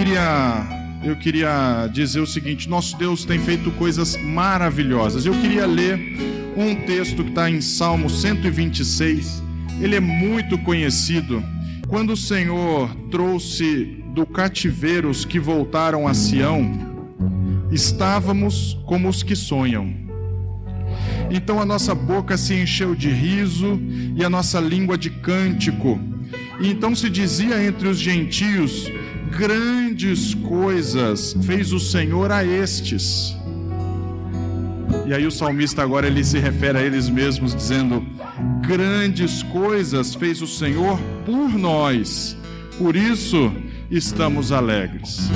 queria eu queria dizer o seguinte: nosso Deus tem feito coisas maravilhosas. Eu queria ler um texto que está em Salmo 126. Ele é muito conhecido. Quando o Senhor trouxe do cativeiro os que voltaram a Sião, estávamos como os que sonham. Então a nossa boca se encheu de riso e a nossa língua de cântico. E então se dizia entre os gentios: grandes coisas fez o Senhor a estes. E aí o salmista agora ele se refere a eles mesmos dizendo: grandes coisas fez o Senhor por nós. Por isso estamos alegres.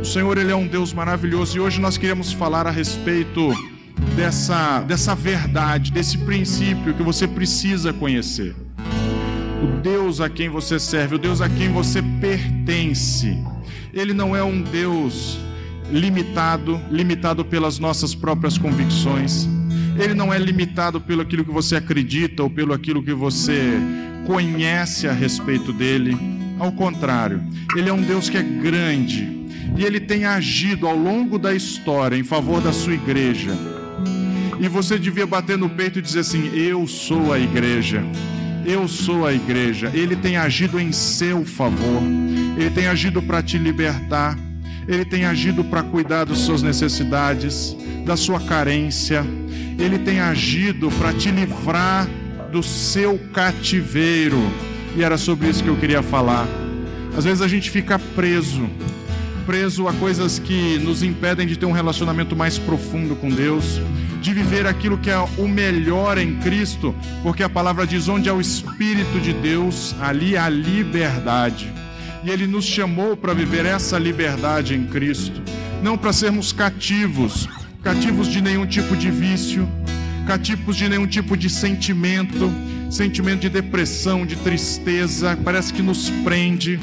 O Senhor ele é um Deus maravilhoso e hoje nós queremos falar a respeito dessa dessa verdade, desse princípio que você precisa conhecer o Deus a quem você serve, o Deus a quem você pertence. Ele não é um Deus limitado, limitado pelas nossas próprias convicções. Ele não é limitado pelo aquilo que você acredita ou pelo aquilo que você conhece a respeito dele. Ao contrário, ele é um Deus que é grande e ele tem agido ao longo da história em favor da sua igreja. E você devia bater no peito e dizer assim: Eu sou a igreja. Eu sou a igreja. Ele tem agido em seu favor. Ele tem agido para te libertar. Ele tem agido para cuidar das suas necessidades, da sua carência. Ele tem agido para te livrar do seu cativeiro. E era sobre isso que eu queria falar. Às vezes a gente fica preso, preso a coisas que nos impedem de ter um relacionamento mais profundo com Deus de viver aquilo que é o melhor em Cristo, porque a palavra diz: onde é o Espírito de Deus, ali há liberdade. E Ele nos chamou para viver essa liberdade em Cristo, não para sermos cativos, cativos de nenhum tipo de vício, cativos de nenhum tipo de sentimento, sentimento de depressão, de tristeza, parece que nos prende,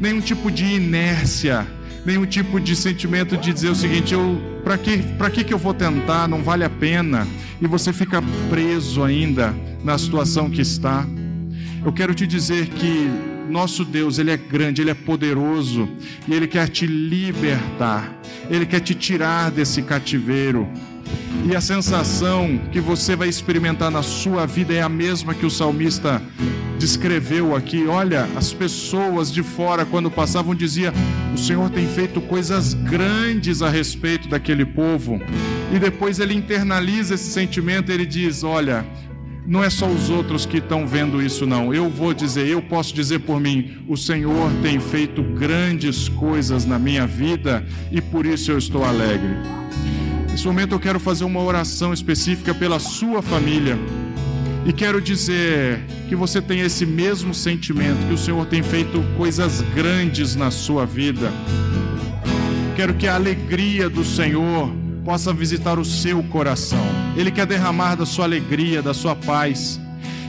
nenhum tipo de inércia nenhum tipo de sentimento de dizer o seguinte: eu para que para que que eu vou tentar? Não vale a pena. E você fica preso ainda na situação que está. Eu quero te dizer que nosso Deus, ele é grande, ele é poderoso e ele quer te libertar. Ele quer te tirar desse cativeiro. E a sensação que você vai experimentar na sua vida é a mesma que o salmista descreveu aqui. Olha, as pessoas de fora, quando passavam, diziam: O Senhor tem feito coisas grandes a respeito daquele povo. E depois ele internaliza esse sentimento, ele diz: Olha, não é só os outros que estão vendo isso, não. Eu vou dizer, eu posso dizer por mim: o Senhor tem feito grandes coisas na minha vida e por isso eu estou alegre. Nesse momento eu quero fazer uma oração específica pela sua família. E quero dizer que você tem esse mesmo sentimento, que o Senhor tem feito coisas grandes na sua vida. Quero que a alegria do Senhor possa visitar o seu coração. Ele quer derramar da sua alegria, da sua paz.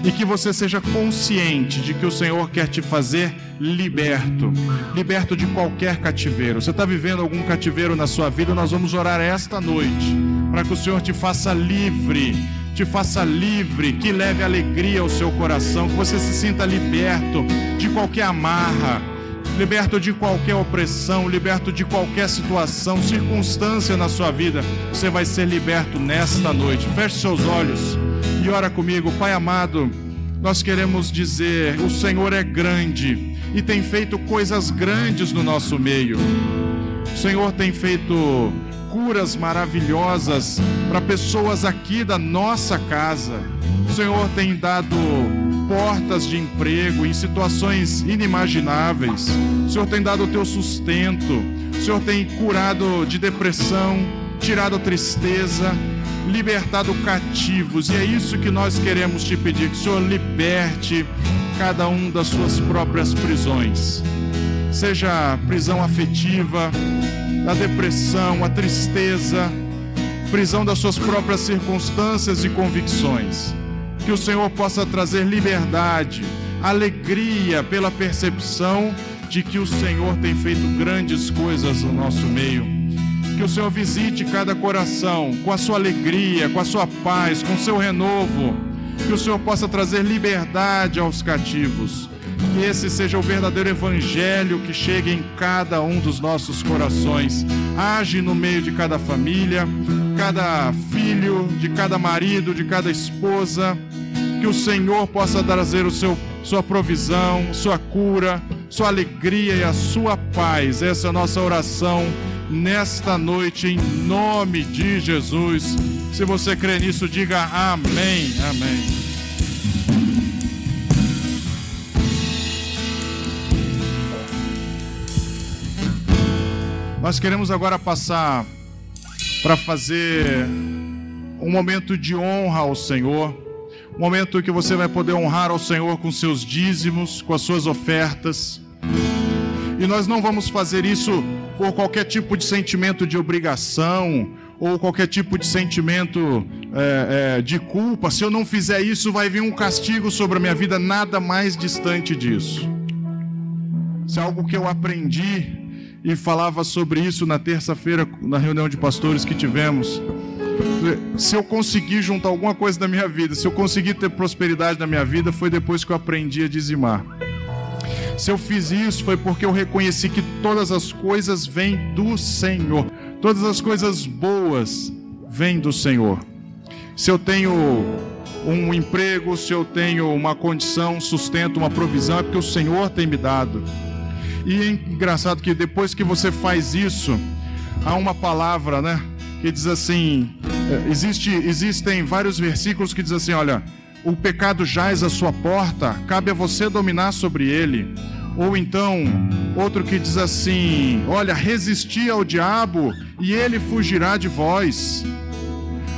E que você seja consciente de que o Senhor quer te fazer liberto, liberto de qualquer cativeiro. Você está vivendo algum cativeiro na sua vida? Nós vamos orar esta noite para que o Senhor te faça livre te faça livre, que leve alegria ao seu coração, que você se sinta liberto de qualquer amarra, liberto de qualquer opressão, liberto de qualquer situação, circunstância na sua vida. Você vai ser liberto nesta noite. Feche seus olhos e ora comigo, Pai amado. Nós queremos dizer: o Senhor é grande e tem feito coisas grandes no nosso meio. O Senhor tem feito curas maravilhosas para pessoas aqui da nossa casa. O Senhor tem dado portas de emprego em situações inimagináveis. O Senhor tem dado o teu sustento. O Senhor tem curado de depressão, tirado a tristeza, libertado cativos. E é isso que nós queremos te pedir: que o Senhor liberte cada um das suas próprias prisões. Seja prisão afetiva, a depressão, a tristeza, prisão das suas próprias circunstâncias e convicções. Que o Senhor possa trazer liberdade, alegria pela percepção de que o Senhor tem feito grandes coisas no nosso meio. Que o Senhor visite cada coração com a sua alegria, com a sua paz, com o seu renovo. Que o Senhor possa trazer liberdade aos cativos Que esse seja o verdadeiro evangelho que chegue em cada um dos nossos corações. Age no meio de cada família, cada filho, de cada marido, de cada esposa. Que o Senhor possa trazer o seu sua provisão, sua cura, sua alegria e a sua paz. Essa é a nossa oração nesta noite, em nome de Jesus. Se você crê nisso, diga amém. Amém. Nós queremos agora passar para fazer um momento de honra ao Senhor, um momento que você vai poder honrar ao Senhor com seus dízimos, com as suas ofertas. E nós não vamos fazer isso por qualquer tipo de sentimento de obrigação ou qualquer tipo de sentimento é, é, de culpa. Se eu não fizer isso, vai vir um castigo sobre a minha vida, nada mais distante disso. Isso é algo que eu aprendi e falava sobre isso na terça-feira, na reunião de pastores que tivemos. Se eu conseguir juntar alguma coisa da minha vida, se eu conseguir ter prosperidade na minha vida, foi depois que eu aprendi a dizimar. Se eu fiz isso, foi porque eu reconheci que todas as coisas vêm do Senhor. Todas as coisas boas vêm do Senhor. Se eu tenho um emprego, se eu tenho uma condição, sustento, uma provisão, é porque o Senhor tem me dado. E é engraçado que depois que você faz isso, há uma palavra, né? Que diz assim: é, existe, existem vários versículos que diz assim: olha, o pecado jaz à sua porta, cabe a você dominar sobre ele. Ou então, outro que diz assim: olha, resisti ao diabo e ele fugirá de vós.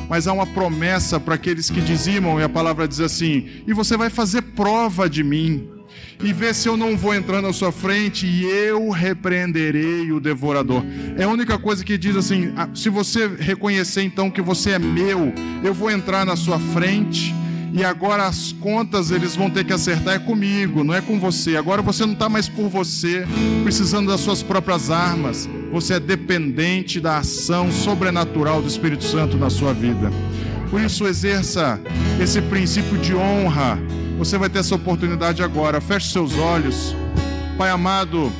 Mas há uma promessa para aqueles que dizimam, e a palavra diz assim: e você vai fazer prova de mim e ver se eu não vou entrar na sua frente e eu repreenderei o devorador. É a única coisa que diz assim: ah, se você reconhecer então que você é meu, eu vou entrar na sua frente. E agora as contas eles vão ter que acertar é comigo, não é com você. Agora você não está mais por você, precisando das suas próprias armas. Você é dependente da ação sobrenatural do Espírito Santo na sua vida. Por isso, exerça esse princípio de honra você vai ter essa oportunidade agora. Feche seus olhos. Pai amado,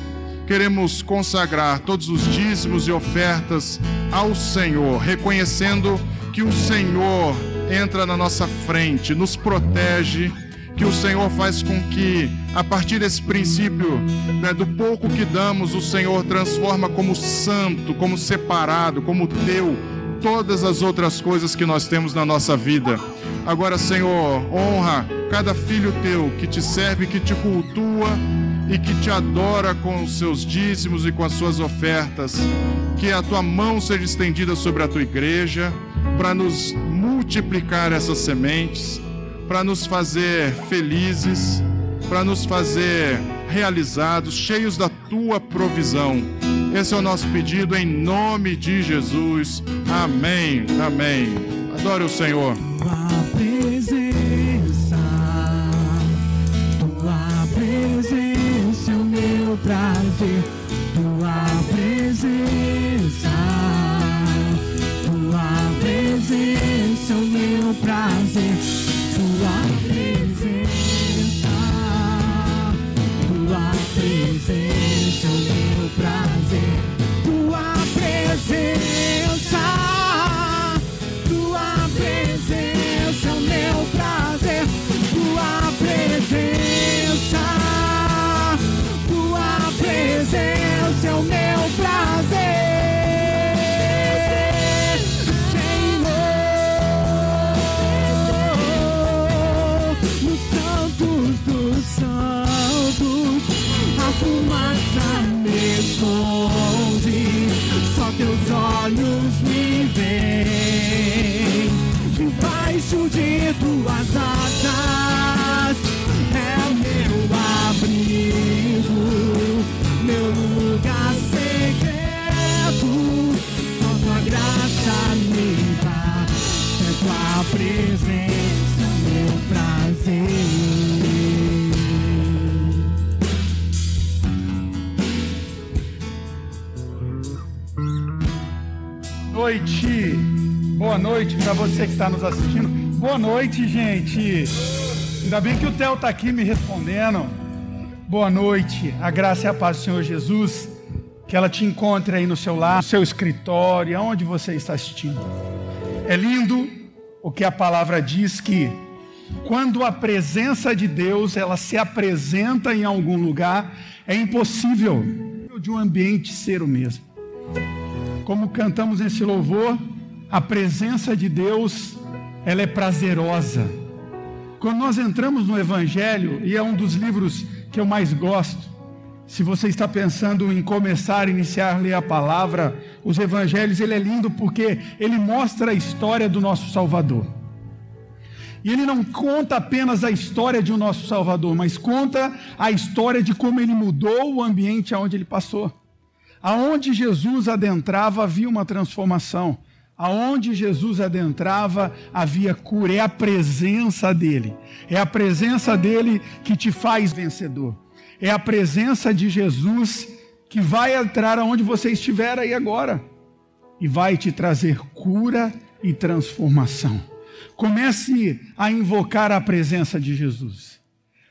queremos consagrar todos os dízimos e ofertas ao Senhor, reconhecendo que o Senhor entra na nossa frente, nos protege, que o Senhor faz com que, a partir desse princípio, né, do pouco que damos, o Senhor transforma como santo, como separado, como teu, todas as outras coisas que nós temos na nossa vida. Agora, Senhor, honra cada filho teu que te serve, que te cultua e que te adora com os seus dízimos e com as suas ofertas. Que a tua mão seja estendida sobre a tua igreja para nos multiplicar essas sementes, para nos fazer felizes, para nos fazer realizados, cheios da tua provisão. Esse é o nosso pedido em nome de Jesus. Amém. Amém. Adore o Senhor. Meu prazer. Noite, boa noite para você que está nos assistindo. Boa noite, gente. Ainda bem que o Theo está aqui me respondendo. Boa noite, a graça e a paz do Senhor Jesus, que ela te encontre aí no seu lar, no seu escritório, aonde você está assistindo. É lindo o que a palavra diz que quando a presença de Deus ela se apresenta em algum lugar, é impossível de um ambiente ser o mesmo. Como cantamos nesse louvor, a presença de Deus ela é prazerosa. Quando nós entramos no Evangelho, e é um dos livros que eu mais gosto, se você está pensando em começar, iniciar ler a palavra, os evangelhos, ele é lindo porque ele mostra a história do nosso Salvador. E ele não conta apenas a história de um nosso Salvador, mas conta a história de como ele mudou o ambiente aonde ele passou. Aonde Jesus adentrava havia uma transformação. Aonde Jesus adentrava havia cura. É a presença dele. É a presença dele que te faz vencedor. É a presença de Jesus que vai entrar aonde você estiver aí agora e vai te trazer cura e transformação. Comece a invocar a presença de Jesus.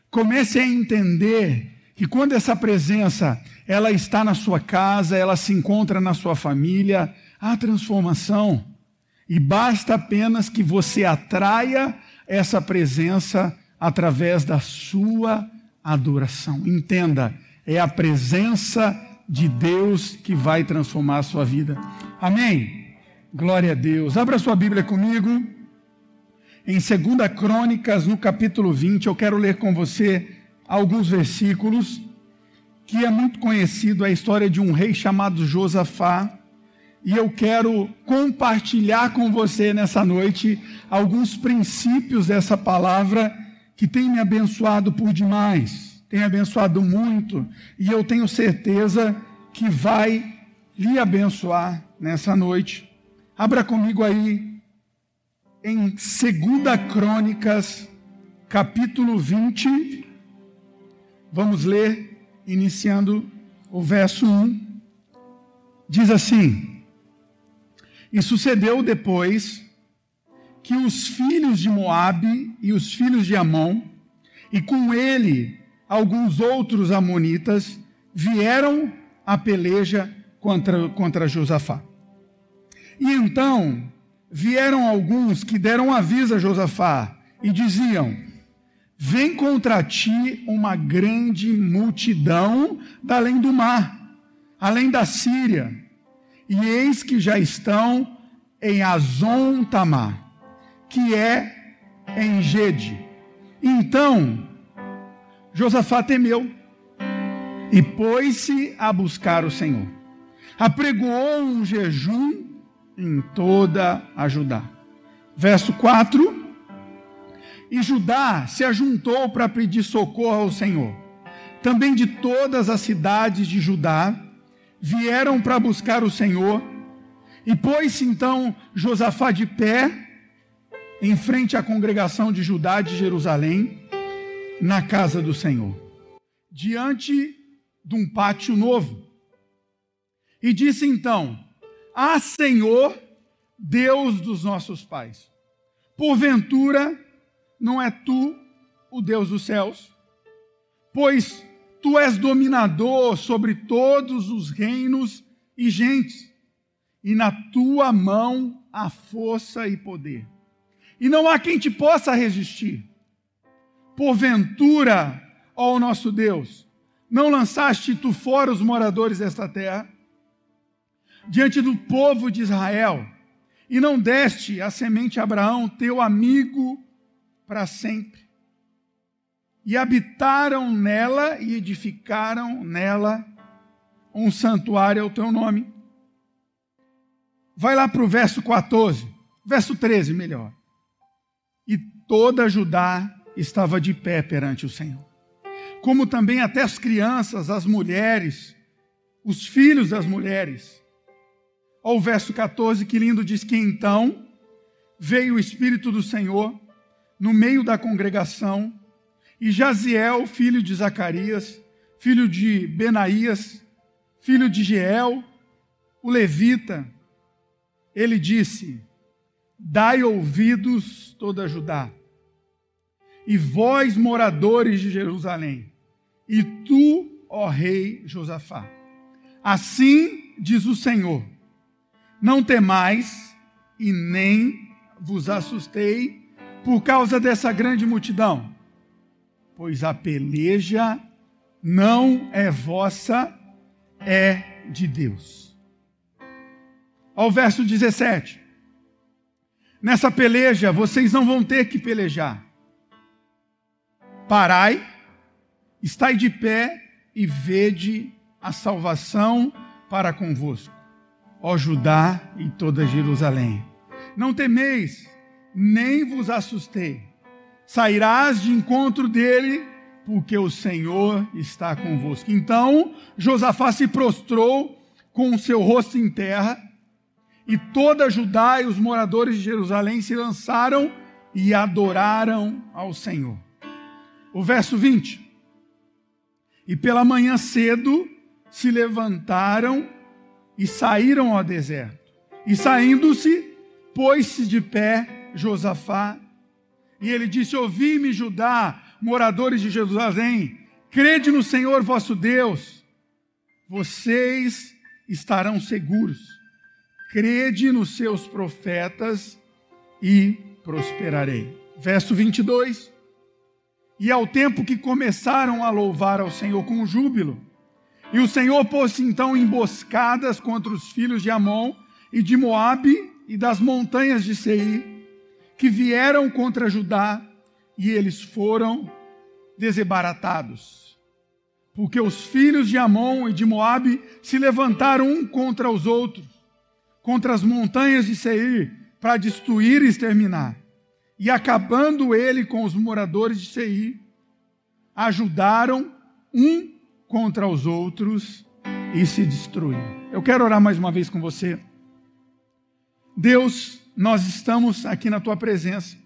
Comece a entender que quando essa presença ela está na sua casa, ela se encontra na sua família, há transformação. E basta apenas que você atraia essa presença através da sua adoração. Entenda, é a presença de Deus que vai transformar a sua vida. Amém? Glória a Deus. Abra sua Bíblia comigo. Em 2 Crônicas, no capítulo 20, eu quero ler com você alguns versículos que é muito conhecido a história de um rei chamado Josafá. E eu quero compartilhar com você nessa noite alguns princípios dessa palavra que tem me abençoado por demais, tem abençoado muito, e eu tenho certeza que vai lhe abençoar nessa noite. Abra comigo aí em 2 Crônicas, capítulo 20. Vamos ler, iniciando o verso 1. Diz assim: E sucedeu depois que os filhos de Moabe e os filhos de Amon, e com ele alguns outros amonitas, vieram à peleja contra, contra Josafá. E então vieram alguns que deram aviso a Josafá e diziam: Vem contra ti uma grande multidão da além do mar, além da Síria, e eis que já estão em Azon Tamar que é em Gede. Então, Josafá temeu e pôs-se a buscar o Senhor. Apregoou um jejum em toda a Judá. Verso 4. E Judá se ajuntou para pedir socorro ao Senhor. Também de todas as cidades de Judá vieram para buscar o Senhor. E pôs-se então Josafá de pé em frente à congregação de Judá de Jerusalém, na casa do Senhor, diante de um pátio novo. E disse então: Ah, Senhor, Deus dos nossos pais, porventura não é tu o Deus dos céus? Pois tu és dominador sobre todos os reinos e gentes, e na tua mão há força e poder e não há quem te possa resistir. Porventura, ó nosso Deus, não lançaste tu fora os moradores desta terra, diante do povo de Israel, e não deste a semente a Abraão, teu amigo, para sempre. E habitaram nela e edificaram nela um santuário ao teu nome. Vai lá para o verso 14, verso 13, melhor e toda Judá estava de pé perante o Senhor. Como também até as crianças, as mulheres, os filhos das mulheres. Ao verso 14, que lindo, diz que então veio o Espírito do Senhor no meio da congregação, e Jaziel, filho de Zacarias, filho de Benaías, filho de Jeel, o levita, ele disse: Dai ouvidos toda Judá, e vós, moradores de Jerusalém, e tu, ó rei Josafá. Assim diz o Senhor: Não temais e nem vos assustei por causa dessa grande multidão, pois a peleja não é vossa, é de Deus. Ao verso 17. Nessa peleja vocês não vão ter que pelejar. Parai, estai de pé e vede a salvação para convosco, ó Judá e toda Jerusalém. Não temeis, nem vos assustei. Sairás de encontro dele, porque o Senhor está convosco. Então Josafá se prostrou com o seu rosto em terra, e toda Judá e os moradores de Jerusalém se lançaram e adoraram ao Senhor. O verso 20. E pela manhã cedo se levantaram e saíram ao deserto. E saindo-se, pôs-se de pé Josafá, e ele disse: Ouvi-me, Judá, moradores de Jerusalém, crede no Senhor vosso Deus, vocês estarão seguros. Crede nos seus profetas e prosperarei. Verso 22. E ao tempo que começaram a louvar ao Senhor com júbilo, e o Senhor pôs então emboscadas contra os filhos de Amon e de Moabe e das montanhas de Seir, que vieram contra Judá, e eles foram desebaratados. Porque os filhos de Amon e de Moabe se levantaram um contra os outros, contra as montanhas de Seir, para destruir e exterminar. E acabando ele com os moradores de Seir, ajudaram um contra os outros e se destruíram. Eu quero orar mais uma vez com você. Deus, nós estamos aqui na tua presença,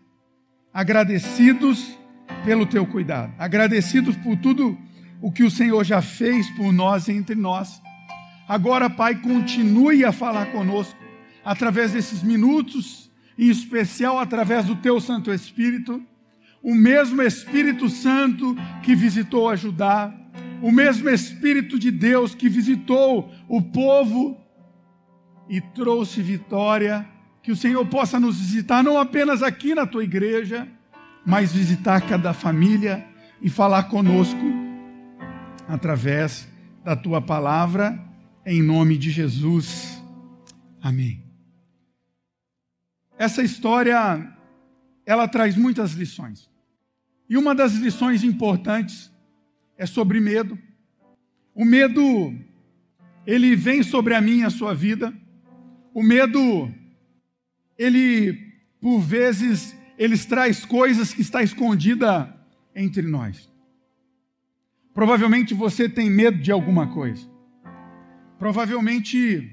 agradecidos pelo teu cuidado, agradecidos por tudo o que o Senhor já fez por nós e entre nós. Agora, Pai, continue a falar conosco através desses minutos, em especial através do teu Santo Espírito, o mesmo Espírito Santo que visitou a Judá, o mesmo Espírito de Deus que visitou o povo e trouxe vitória, que o Senhor possa nos visitar não apenas aqui na tua igreja, mas visitar cada família e falar conosco através da tua palavra, em nome de Jesus. Amém. Essa história ela traz muitas lições. E uma das lições importantes é sobre medo. O medo ele vem sobre a minha a sua vida o medo, ele, por vezes, ele traz coisas que está escondida entre nós. Provavelmente você tem medo de alguma coisa. Provavelmente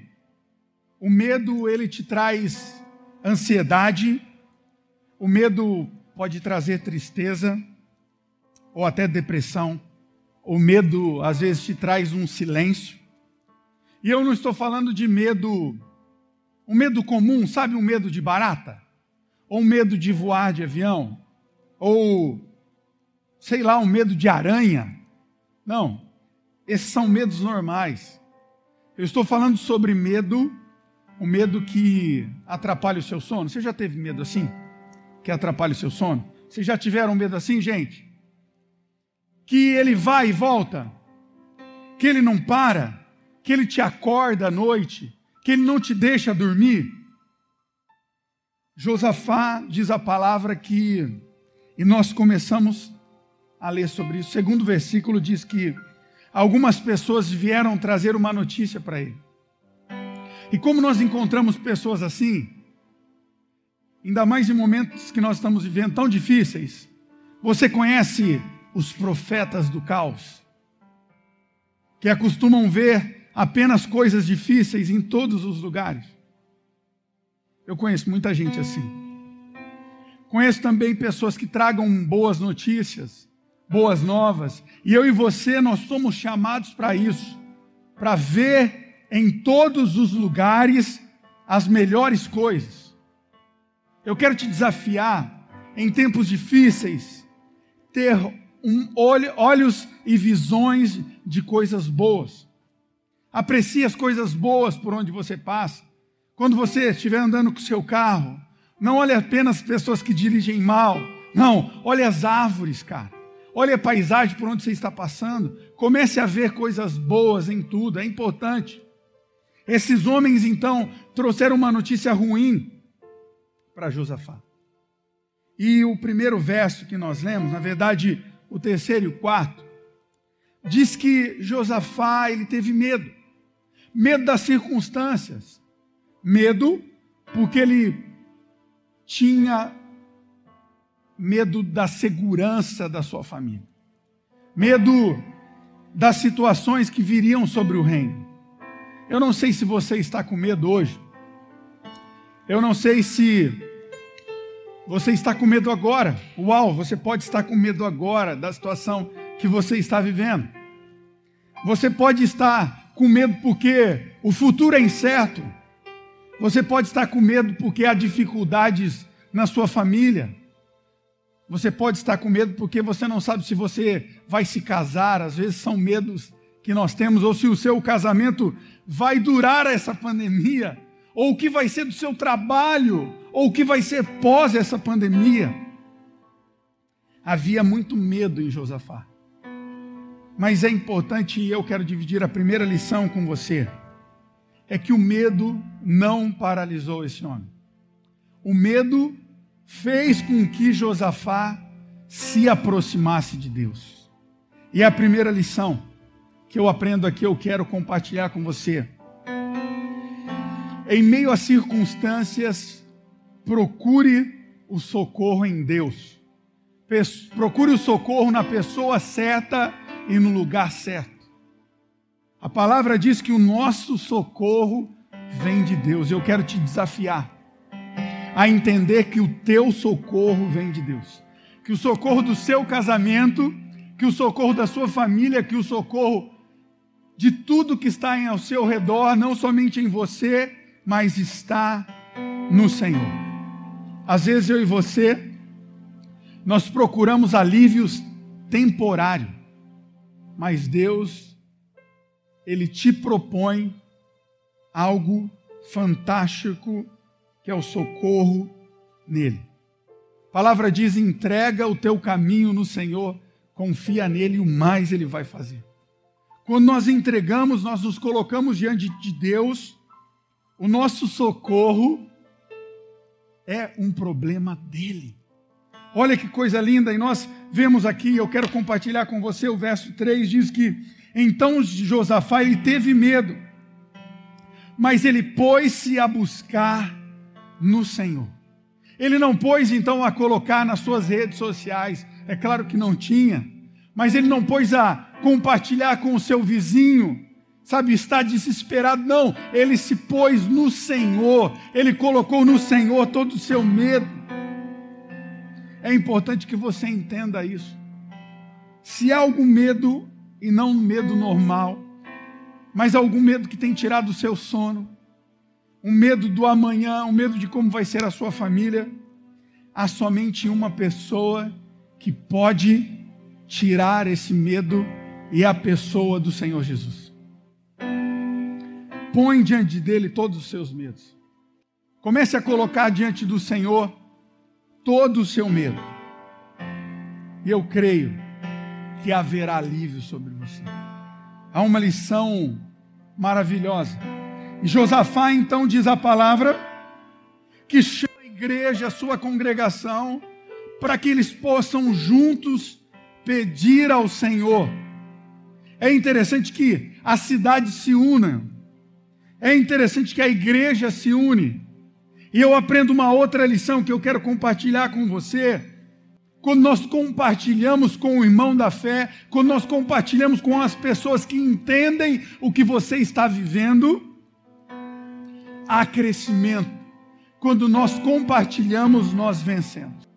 o medo ele te traz ansiedade. O medo pode trazer tristeza ou até depressão. O medo às vezes te traz um silêncio. E eu não estou falando de medo um medo comum, sabe, um medo de barata? Ou um medo de voar de avião? Ou, sei lá, um medo de aranha? Não, esses são medos normais. Eu estou falando sobre medo, o medo que atrapalha o seu sono. Você já teve medo assim? Que atrapalha o seu sono? Vocês já tiveram medo assim, gente? Que ele vai e volta, que ele não para, que ele te acorda à noite, que ele não te deixa dormir. Josafá diz a palavra que, e nós começamos a ler sobre isso. O segundo versículo diz que algumas pessoas vieram trazer uma notícia para ele. E como nós encontramos pessoas assim, ainda mais em momentos que nós estamos vivendo tão difíceis, você conhece os profetas do caos, que acostumam ver apenas coisas difíceis em todos os lugares. Eu conheço muita gente assim. Conheço também pessoas que tragam boas notícias, boas novas, e eu e você nós somos chamados para isso, para ver em todos os lugares as melhores coisas. Eu quero te desafiar em tempos difíceis ter um olho, olhos e visões de coisas boas. Aprecie as coisas boas por onde você passa. Quando você estiver andando com o seu carro, não olhe apenas pessoas que dirigem mal. Não, olhe as árvores, cara. Olhe a paisagem por onde você está passando. Comece a ver coisas boas em tudo, é importante. Esses homens então trouxeram uma notícia ruim para Josafá. E o primeiro verso que nós lemos, na verdade, o terceiro e o quarto, diz que Josafá ele teve medo. Medo das circunstâncias. Medo porque ele tinha medo da segurança da sua família. Medo das situações que viriam sobre o reino. Eu não sei se você está com medo hoje. Eu não sei se você está com medo agora. Uau, você pode estar com medo agora da situação que você está vivendo. Você pode estar com medo porque o futuro é incerto. Você pode estar com medo porque há dificuldades na sua família. Você pode estar com medo porque você não sabe se você vai se casar. Às vezes são medos que nós temos, ou se o seu casamento vai durar essa pandemia, ou o que vai ser do seu trabalho, ou o que vai ser pós essa pandemia. Havia muito medo em Josafá. Mas é importante, e eu quero dividir a primeira lição com você, é que o medo não paralisou esse homem. O medo fez com que Josafá se aproximasse de Deus. E a primeira lição que eu aprendo aqui, eu quero compartilhar com você. Em meio às circunstâncias, procure o socorro em Deus. Procure o socorro na pessoa certa e no lugar certo. A palavra diz que o nosso socorro vem de Deus. Eu quero te desafiar a entender que o teu socorro vem de Deus. Que o socorro do seu casamento, que o socorro da sua família, que o socorro de tudo que está ao seu redor, não somente em você, mas está no Senhor. Às vezes eu e você, nós procuramos alívios temporários, mas Deus, Ele te propõe algo fantástico, que é o socorro nele. A palavra diz: entrega o teu caminho no Senhor, confia nele e o mais Ele vai fazer. Quando nós entregamos, nós nos colocamos diante de Deus, o nosso socorro é um problema dele. Olha que coisa linda, e nós vemos aqui, eu quero compartilhar com você o verso 3, diz que então Josafá ele teve medo, mas ele pôs-se a buscar no Senhor. Ele não pôs então a colocar nas suas redes sociais, é claro que não tinha, mas ele não pôs a compartilhar com o seu vizinho, sabe, está desesperado. Não, ele se pôs no Senhor, ele colocou no Senhor todo o seu medo. É importante que você entenda isso. Se há algum medo, e não um medo normal, mas algum medo que tem tirado o seu sono, um medo do amanhã, um medo de como vai ser a sua família, há somente uma pessoa que pode tirar esse medo e a pessoa do Senhor Jesus. Põe diante dele todos os seus medos. Comece a colocar diante do Senhor todo o seu medo. E eu creio que haverá alívio sobre você. Há uma lição maravilhosa. Josafá então diz a palavra que chama a igreja, a sua congregação, para que eles possam juntos pedir ao Senhor. É interessante que a cidade se una. É interessante que a igreja se une. E eu aprendo uma outra lição que eu quero compartilhar com você. Quando nós compartilhamos com o irmão da fé, quando nós compartilhamos com as pessoas que entendem o que você está vivendo, há crescimento. Quando nós compartilhamos, nós vencemos.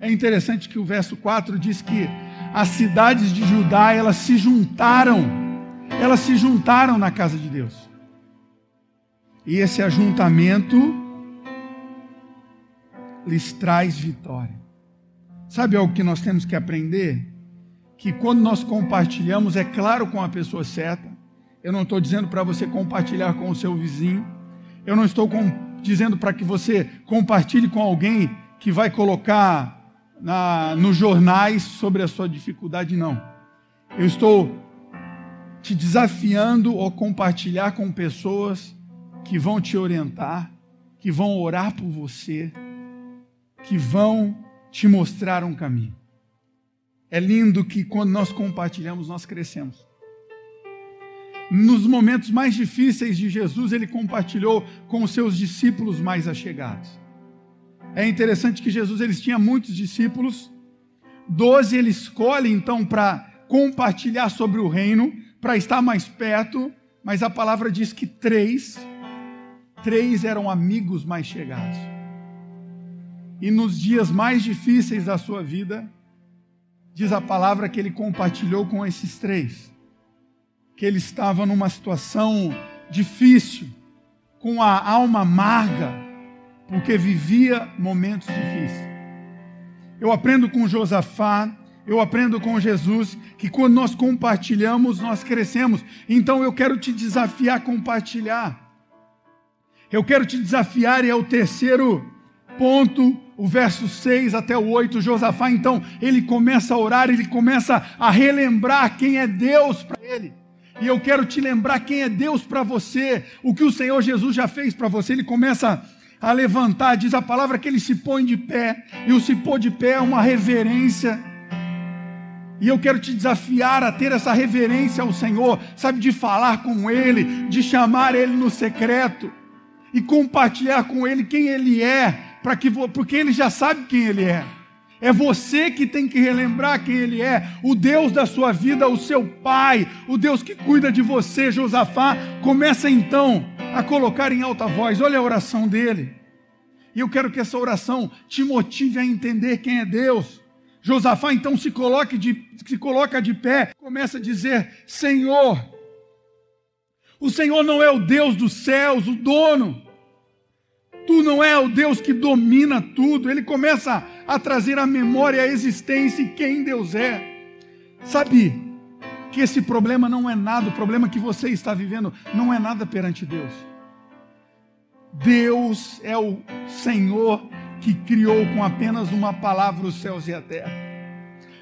É interessante que o verso 4 diz que as cidades de Judá, elas se juntaram, elas se juntaram na casa de Deus. E esse ajuntamento lhes traz vitória. Sabe algo que nós temos que aprender? que quando nós compartilhamos, é claro com a pessoa certa. Eu não estou dizendo para você compartilhar com o seu vizinho. Eu não estou com, dizendo para que você compartilhe com alguém que vai colocar na, nos jornais sobre a sua dificuldade, não. Eu estou te desafiando a compartilhar com pessoas que vão te orientar, que vão orar por você, que vão te mostrar um caminho. É lindo que quando nós compartilhamos, nós crescemos. Nos momentos mais difíceis de Jesus, ele compartilhou com os seus discípulos mais achegados. É interessante que Jesus eles tinha muitos discípulos, doze ele escolhe então para compartilhar sobre o reino, para estar mais perto, mas a palavra diz que três, três eram amigos mais chegados. E nos dias mais difíceis da sua vida, diz a palavra que ele compartilhou com esses três, que ele estava numa situação difícil, com a alma amarga, porque vivia momentos difíceis. Eu aprendo com Josafá, eu aprendo com Jesus que quando nós compartilhamos, nós crescemos. Então eu quero te desafiar a compartilhar. Eu quero te desafiar, e é o terceiro ponto, o verso 6 até o 8, Josafá, então, ele começa a orar, ele começa a relembrar quem é Deus para ele. E eu quero te lembrar quem é Deus para você, o que o Senhor Jesus já fez para você. Ele começa a levantar, diz a palavra que ele se põe de pé, e o se pôr de pé é uma reverência. E eu quero te desafiar a ter essa reverência ao Senhor, sabe, de falar com Ele, de chamar Ele no secreto e compartilhar com Ele quem Ele é, para que porque ele já sabe quem ele é. É você que tem que relembrar quem ele é, o Deus da sua vida, o seu pai, o Deus que cuida de você, Josafá. Começa então a colocar em alta voz. Olha a oração dele. E eu quero que essa oração te motive a entender quem é Deus. Josafá então se coloca de, se coloca de pé, começa a dizer: Senhor, o Senhor não é o Deus dos céus, o dono Tu não é o Deus que domina tudo. Ele começa a trazer à memória a existência e quem Deus é. Sabe que esse problema não é nada, o problema que você está vivendo não é nada perante Deus. Deus é o Senhor que criou com apenas uma palavra os céus e a terra.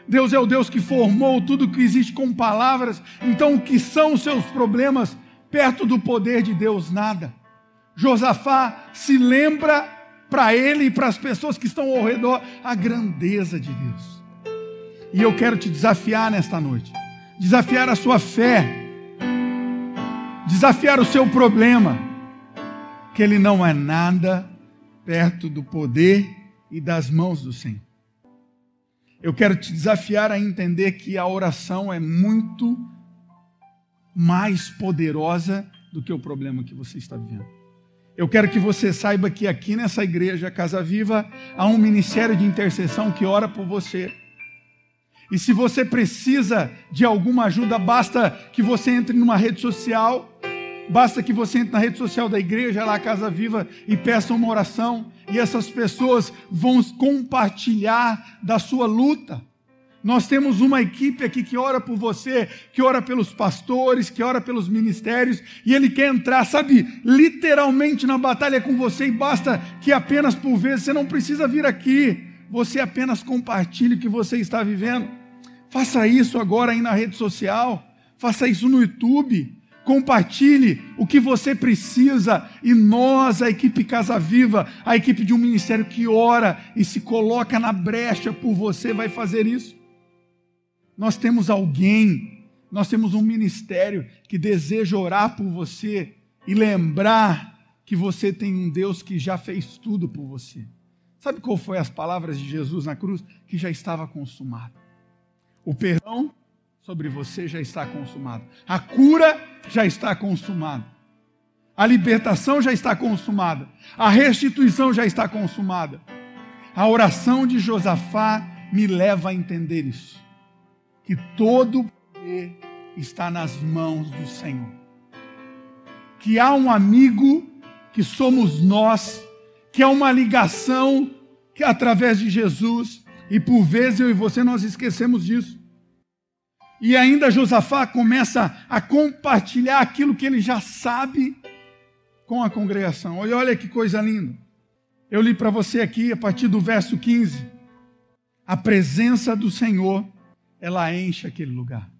Deus é o Deus que formou tudo que existe com palavras. Então, o que são os seus problemas perto do poder de Deus? Nada. Josafá se lembra para ele e para as pessoas que estão ao redor a grandeza de Deus. E eu quero te desafiar nesta noite, desafiar a sua fé, desafiar o seu problema, que ele não é nada perto do poder e das mãos do Senhor. Eu quero te desafiar a entender que a oração é muito mais poderosa do que o problema que você está vivendo. Eu quero que você saiba que aqui nessa igreja, Casa Viva, há um ministério de intercessão que ora por você. E se você precisa de alguma ajuda, basta que você entre numa rede social, basta que você entre na rede social da igreja, lá Casa Viva, e peça uma oração, e essas pessoas vão compartilhar da sua luta. Nós temos uma equipe aqui que ora por você, que ora pelos pastores, que ora pelos ministérios, e ele quer entrar, sabe, literalmente na batalha com você, e basta que apenas por vezes você não precisa vir aqui, você apenas compartilhe o que você está vivendo. Faça isso agora aí na rede social, faça isso no YouTube. Compartilhe o que você precisa e nós, a equipe Casa Viva, a equipe de um ministério que ora e se coloca na brecha por você, vai fazer isso. Nós temos alguém, nós temos um ministério que deseja orar por você e lembrar que você tem um Deus que já fez tudo por você. Sabe qual foi as palavras de Jesus na cruz? Que já estava consumado. O perdão sobre você já está consumado. A cura já está consumada. A libertação já está consumada. A restituição já está consumada. A oração de Josafá me leva a entender isso que todo poder está nas mãos do Senhor. Que há um amigo que somos nós, que há uma ligação que através de Jesus, e por vezes eu e você nós esquecemos disso. E ainda Josafá começa a compartilhar aquilo que ele já sabe com a congregação. Olha, olha que coisa linda. Eu li para você aqui a partir do verso 15. A presença do Senhor, ela enche aquele lugar.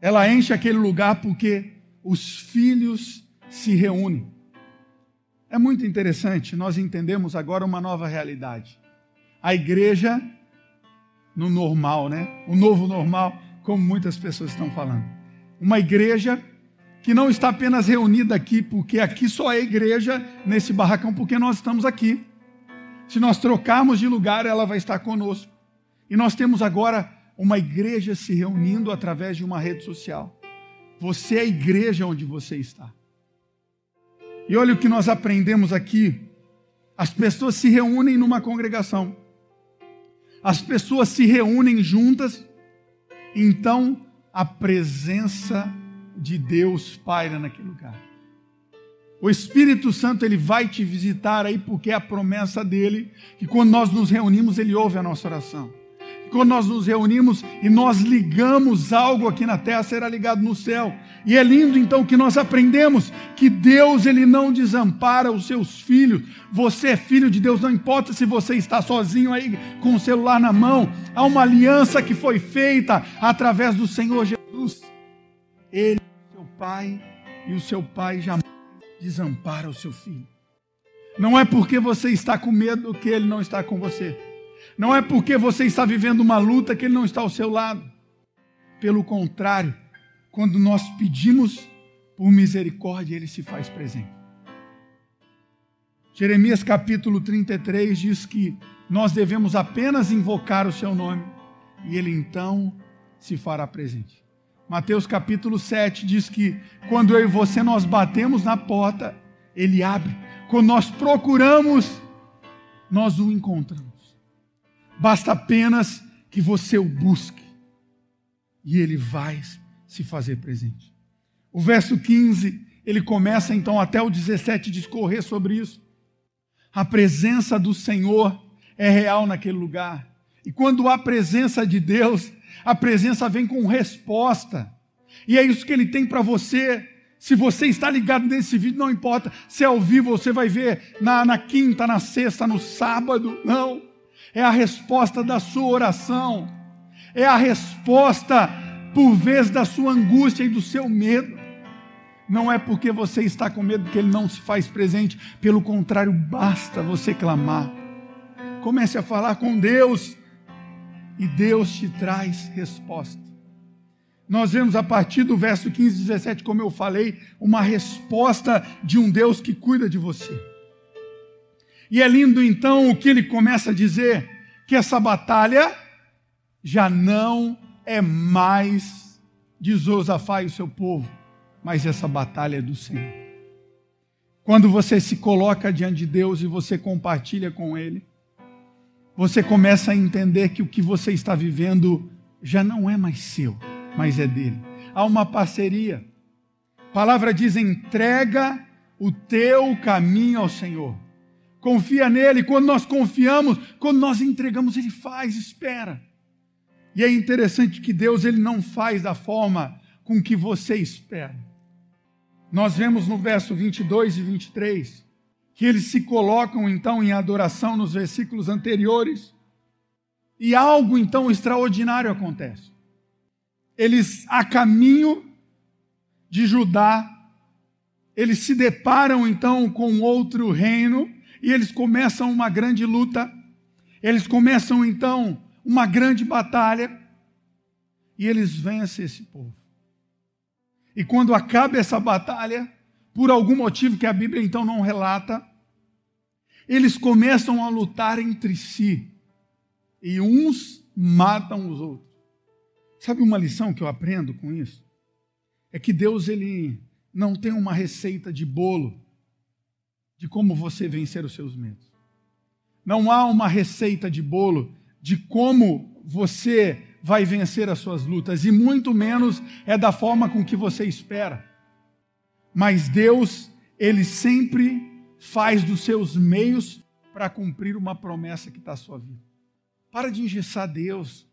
Ela enche aquele lugar porque os filhos se reúnem. É muito interessante, nós entendemos agora uma nova realidade. A igreja no normal, né? O novo normal, como muitas pessoas estão falando. Uma igreja que não está apenas reunida aqui, porque aqui só é igreja nesse barracão, porque nós estamos aqui. Se nós trocarmos de lugar, ela vai estar conosco. E nós temos agora uma igreja se reunindo através de uma rede social. Você é a igreja onde você está. E olha o que nós aprendemos aqui. As pessoas se reúnem numa congregação. As pessoas se reúnem juntas. Então, a presença de Deus paira naquele lugar. O Espírito Santo ele vai te visitar aí porque é a promessa dele que quando nós nos reunimos ele ouve a nossa oração. Quando nós nos reunimos e nós ligamos algo aqui na terra será ligado no céu. E é lindo então que nós aprendemos que Deus ele não desampara os seus filhos. Você é filho de Deus, não importa se você está sozinho aí com o celular na mão. Há uma aliança que foi feita através do Senhor Jesus. Ele pai e o seu pai jamais desampara o seu filho. Não é porque você está com medo que ele não está com você. Não é porque você está vivendo uma luta que ele não está ao seu lado. Pelo contrário, quando nós pedimos por misericórdia, ele se faz presente. Jeremias capítulo 33 diz que nós devemos apenas invocar o seu nome e ele então se fará presente. Mateus capítulo 7 diz que quando eu e você nós batemos na porta, ele abre. Quando nós procuramos, nós o encontramos. Basta apenas que você o busque e ele vai se fazer presente. O verso 15, ele começa então até o 17 discorrer sobre isso. A presença do Senhor é real naquele lugar. E quando há presença de Deus, a presença vem com resposta. E é isso que ele tem para você. Se você está ligado nesse vídeo, não importa se é ao vivo, você vai ver na, na quinta, na sexta, no sábado. Não. É a resposta da sua oração. É a resposta, por vez, da sua angústia e do seu medo. Não é porque você está com medo que ele não se faz presente. Pelo contrário, basta você clamar. Comece a falar com Deus e Deus te traz resposta. Nós vemos a partir do verso 15 e 17, como eu falei, uma resposta de um Deus que cuida de você. E é lindo então o que ele começa a dizer: que essa batalha já não é mais de Josafá e o seu povo, mas essa batalha é do Senhor. Quando você se coloca diante de Deus e você compartilha com Ele, você começa a entender que o que você está vivendo já não é mais seu, mas é dele. Há uma parceria. A palavra diz: entrega o teu caminho ao Senhor. Confia nele. Quando nós confiamos, quando nós entregamos, ele faz, espera. E é interessante que Deus ele não faz da forma com que você espera. Nós vemos no verso 22 e 23 que eles se colocam então em adoração nos versículos anteriores, e algo então extraordinário acontece. Eles, a caminho de Judá, eles se deparam então com outro reino e eles começam uma grande luta, eles começam então uma grande batalha e eles vencem esse povo. E quando acaba essa batalha, por algum motivo que a Bíblia então não relata, eles começam a lutar entre si e uns matam os outros. Sabe uma lição que eu aprendo com isso? É que Deus ele não tem uma receita de bolo de como você vencer os seus medos. Não há uma receita de bolo de como você vai vencer as suas lutas, e muito menos é da forma com que você espera. Mas Deus, Ele sempre faz dos seus meios para cumprir uma promessa que está à sua vida. Para de engessar Deus.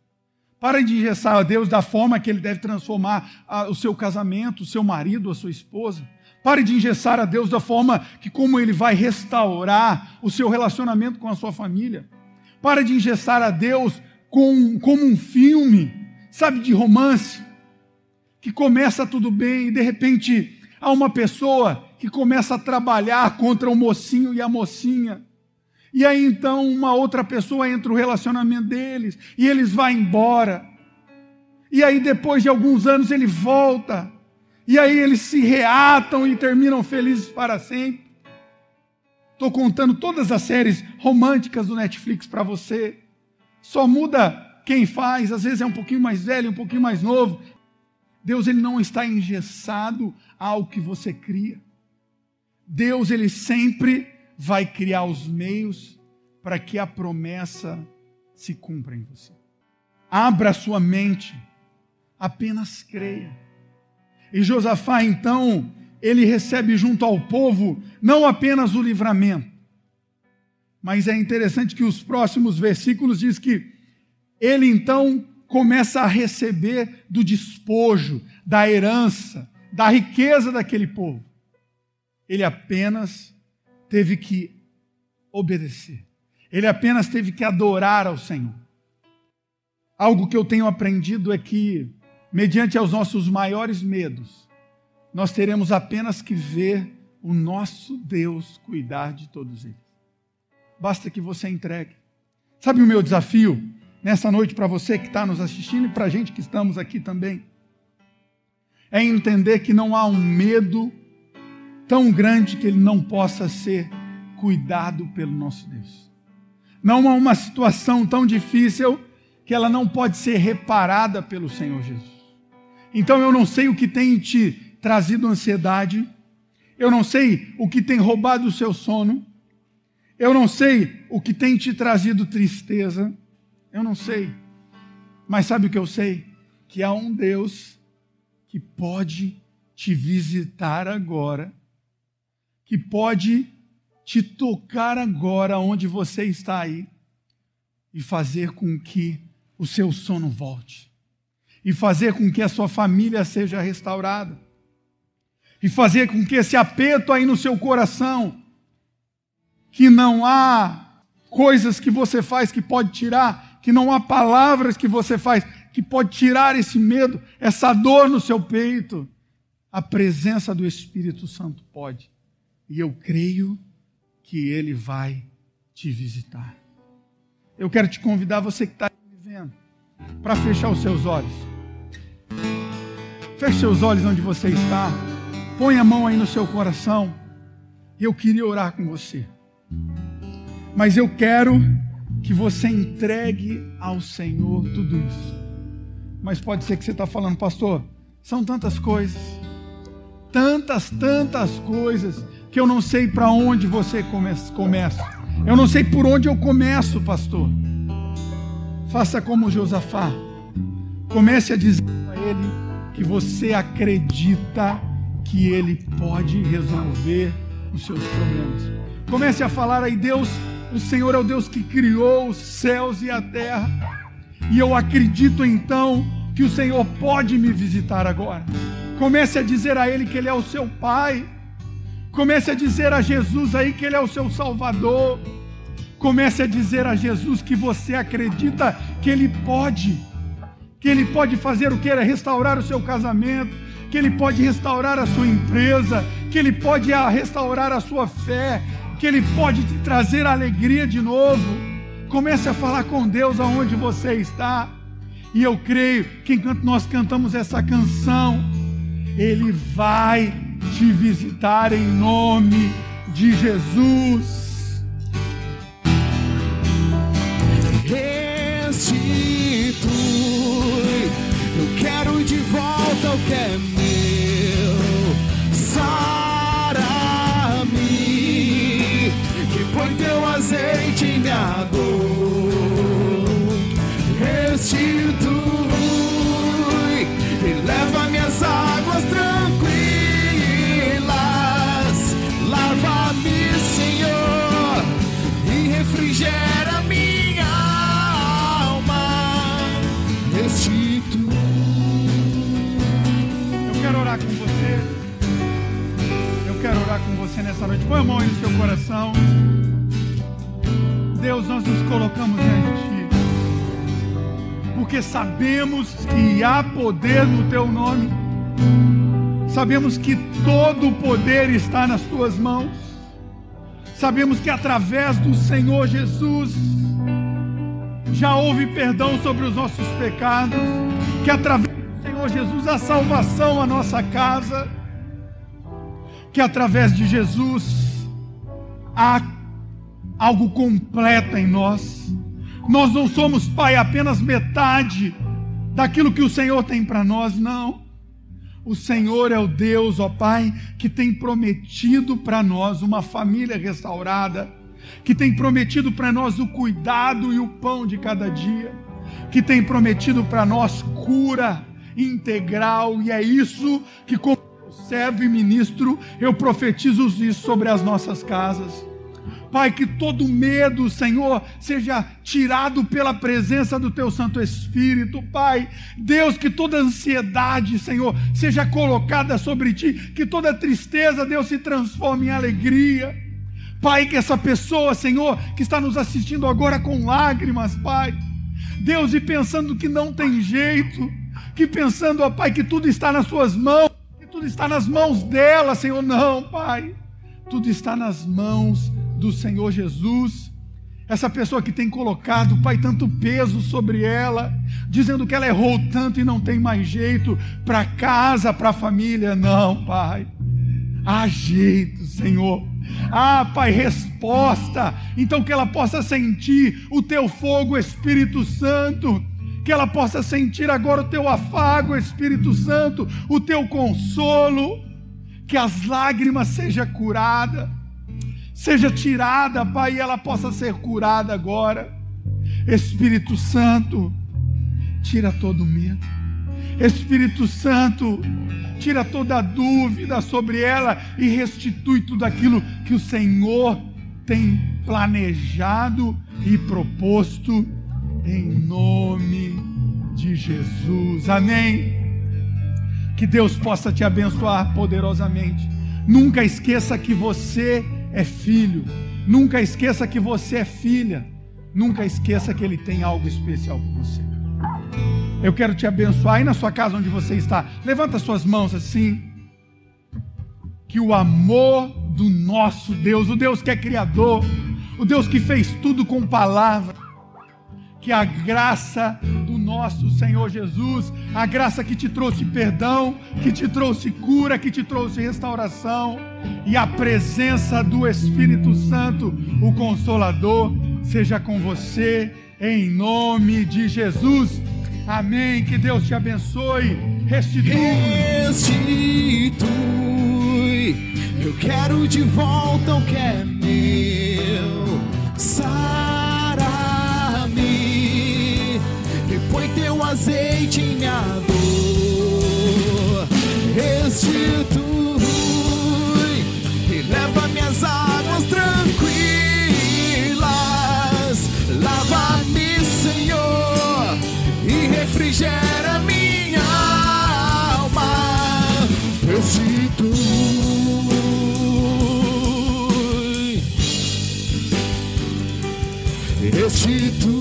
Para de engessar Deus da forma que Ele deve transformar a, o seu casamento, o seu marido, a sua esposa. Pare de engessar a Deus da forma que como Ele vai restaurar o seu relacionamento com a sua família. Pare de engessar a Deus com, como um filme, sabe, de romance, que começa tudo bem e de repente há uma pessoa que começa a trabalhar contra o mocinho e a mocinha. E aí então uma outra pessoa entra no relacionamento deles e eles vão embora. E aí depois de alguns anos ele volta. E aí eles se reatam e terminam felizes para sempre. Estou contando todas as séries românticas do Netflix para você. Só muda quem faz, às vezes é um pouquinho mais velho, um pouquinho mais novo. Deus ele não está engessado ao que você cria. Deus ele sempre vai criar os meios para que a promessa se cumpra em você. Abra sua mente, apenas creia. E Josafá, então, ele recebe junto ao povo não apenas o livramento, mas é interessante que os próximos versículos diz que ele então começa a receber do despojo, da herança, da riqueza daquele povo. Ele apenas teve que obedecer. Ele apenas teve que adorar ao Senhor. Algo que eu tenho aprendido é que, mediante aos nossos maiores medos, nós teremos apenas que ver o nosso Deus cuidar de todos eles. Basta que você entregue. Sabe o meu desafio nessa noite para você que está nos assistindo e para a gente que estamos aqui também? É entender que não há um medo tão grande que ele não possa ser cuidado pelo nosso Deus. Não há uma situação tão difícil que ela não pode ser reparada pelo Senhor Jesus. Então eu não sei o que tem te trazido ansiedade, eu não sei o que tem roubado o seu sono, eu não sei o que tem te trazido tristeza, eu não sei. Mas sabe o que eu sei? Que há um Deus que pode te visitar agora que pode te tocar agora onde você está aí e fazer com que o seu sono volte, e fazer com que a sua família seja restaurada, e fazer com que esse aperto aí no seu coração, que não há coisas que você faz que pode tirar, que não há palavras que você faz que pode tirar esse medo, essa dor no seu peito, a presença do Espírito Santo pode. E eu creio que Ele vai te visitar. Eu quero te convidar, você que está me vendo, para fechar os seus olhos. Feche seus olhos onde você está. Põe a mão aí no seu coração. Eu queria orar com você. Mas eu quero que você entregue ao Senhor tudo isso. Mas pode ser que você está falando, pastor, são tantas coisas, tantas, tantas coisas que eu não sei para onde você começa. Eu não sei por onde eu começo, pastor. Faça como Josafá. Comece a dizer a ele que você acredita que ele pode resolver os seus problemas. Comece a falar aí, Deus, o Senhor é o Deus que criou os céus e a terra. E eu acredito então que o Senhor pode me visitar agora. Comece a dizer a Ele que Ele é o seu Pai Comece a dizer a Jesus aí que Ele é o seu Salvador. Comece a dizer a Jesus que você acredita que Ele pode, que Ele pode fazer o que era restaurar o seu casamento, que Ele pode restaurar a sua empresa, que Ele pode restaurar a sua fé, que Ele pode te trazer alegria de novo. Comece a falar com Deus aonde você está. E eu creio que enquanto nós cantamos essa canção, Ele vai te visitar em nome de Jesus. Coração. Deus, nós nos colocamos de Ti, porque sabemos que há poder no Teu nome, sabemos que todo o poder está nas Tuas mãos, sabemos que através do Senhor Jesus já houve perdão sobre os nossos pecados, que através do Senhor Jesus há salvação à nossa casa, que através de Jesus há algo completo em nós. Nós não somos, Pai, apenas metade daquilo que o Senhor tem para nós, não. O Senhor é o Deus, ó Pai, que tem prometido para nós uma família restaurada, que tem prometido para nós o cuidado e o pão de cada dia, que tem prometido para nós cura integral, e é isso que, como servo e ministro, eu profetizo isso sobre as nossas casas. Pai, que todo medo, Senhor, seja tirado pela presença do Teu Santo Espírito, Pai. Deus, que toda ansiedade, Senhor, seja colocada sobre Ti, que toda tristeza, Deus, se transforme em alegria. Pai, que essa pessoa, Senhor, que está nos assistindo agora com lágrimas, Pai. Deus, e pensando que não tem jeito, que pensando, ó Pai, que tudo está nas Suas mãos, tudo está nas mãos dela, Senhor, não, Pai. Tudo está nas mãos do Senhor Jesus. Essa pessoa que tem colocado, Pai, tanto peso sobre ela, dizendo que ela errou tanto e não tem mais jeito para casa, para a família. Não, Pai. Há jeito, Senhor. Ah, Pai, resposta. Então que ela possa sentir o teu fogo, Espírito Santo. Que ela possa sentir agora o teu afago, Espírito Santo, o teu consolo. Que as lágrimas sejam curadas seja tirada, Pai, e ela possa ser curada agora. Espírito Santo, tira todo medo. Espírito Santo, tira toda dúvida sobre ela e restitui tudo aquilo que o Senhor tem planejado e proposto em nome de Jesus. Amém. Que Deus possa te abençoar poderosamente. Nunca esqueça que você é filho. Nunca esqueça que você é filha. Nunca esqueça que Ele tem algo especial para você. Eu quero te abençoar aí na sua casa onde você está. Levanta suas mãos assim. Que o amor do nosso Deus, o Deus que é Criador, o Deus que fez tudo com palavras, que a graça do nosso Senhor Jesus, a graça que te trouxe perdão, que te trouxe cura, que te trouxe restauração, e a presença do Espírito Santo, o Consolador, seja com você, em nome de Jesus. Amém. Que Deus te abençoe. Restitui. Restitui. Eu quero de volta o que é meu. Azeite minha dor. Restitui e leva minhas águas tranquilas. Lava-me, Senhor, e refrigera minha alma. Restitui. Restitui.